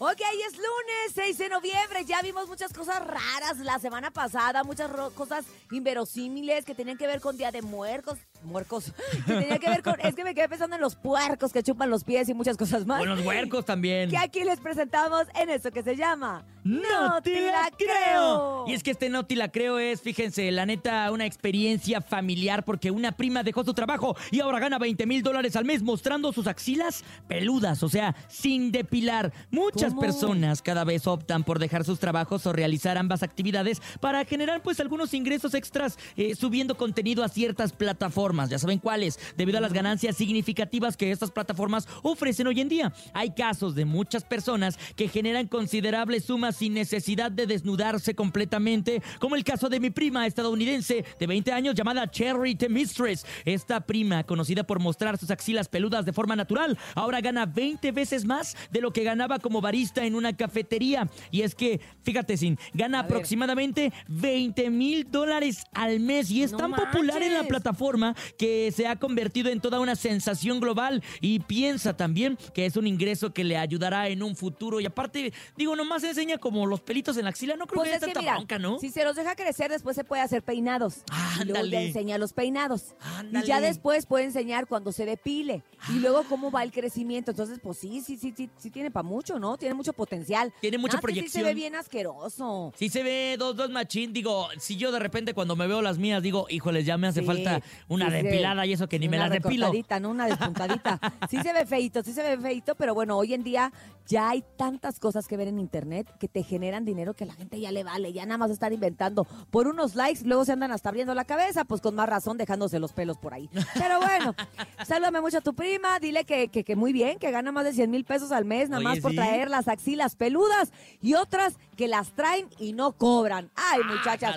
Ok, es lunes 6 de noviembre. Ya vimos muchas cosas raras la semana pasada, muchas cosas inverosímiles que tenían que ver con Día de Muertos. Muercos. Que tenían que ver con. Es que me quedé pensando en los puercos que chupan los pies y muchas cosas más. Buenos huercos también. Que aquí les presentamos en esto que se llama. ¡No te la creo! Y es que este No te la creo es, fíjense, la neta, una experiencia familiar porque una prima dejó su trabajo y ahora gana 20 mil dólares al mes mostrando sus axilas peludas, o sea, sin depilar. Muchas personas cada vez optan por dejar sus trabajos o realizar ambas actividades para generar pues algunos ingresos extras eh, subiendo contenido a ciertas plataformas. Ya saben cuáles, debido a las ganancias significativas que estas plataformas ofrecen hoy en día. Hay casos de muchas personas que generan considerables sumas sin necesidad de desnudarse completamente, como el caso de mi prima estadounidense de 20 años llamada Cherry The Mistress. Esta prima, conocida por mostrar sus axilas peludas de forma natural, ahora gana 20 veces más de lo que ganaba como varita en una cafetería. Y es que, fíjate, Sin, gana aproximadamente 20 mil dólares al mes y es tan popular en la plataforma que se ha convertido en toda una sensación global. Y piensa también que es un ingreso que le ayudará en un futuro. Y aparte, digo, nomás enseña como los pelitos en la axila. No creo pues que haya tanta ¿no? Si se los deja crecer, después se puede hacer peinados. Y luego ya enseña los peinados. Y ya después puede enseñar cuando se depile. Y luego cómo va el crecimiento. Entonces, pues sí, sí, sí, sí, sí tiene para mucho, ¿no? tiene mucho potencial. Tiene mucha proyección. sí se ve bien asqueroso. Sí se ve dos, dos machín. Digo, si yo de repente cuando me veo las mías digo, híjoles, ya me hace falta una depilada y eso que ni me la depilo. ¿no? Una despuntadita. sí se ve feito, sí se ve feito, pero bueno, hoy en día ya hay tantas cosas que ver en internet que te generan dinero que la gente ya le vale. Ya nada más están inventando por unos likes, luego se andan hasta abriendo la cabeza, pues con más razón dejándose los pelos por ahí. Pero bueno, sálvame mucho a tu prima, dile que, que, muy bien, que gana más de 100 mil pesos al mes, nada más por traerla las axilas peludas y otras que las traen y no cobran. Ay, muchachas.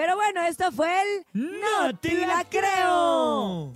Pero bueno, esto fue el No te la creo.